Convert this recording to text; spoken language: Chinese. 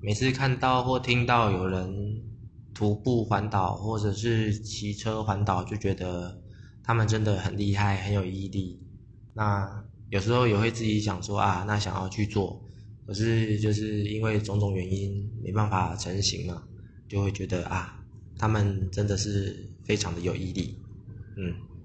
每次看到或听到有人徒步环岛或者是骑车环岛就觉得他们真的很厉害很有毅力。那有时候也会自己想说啊那想要去做可是就是因为种种原因没办法成型嘛就会觉得啊他们真的是非常的有毅力。嗯。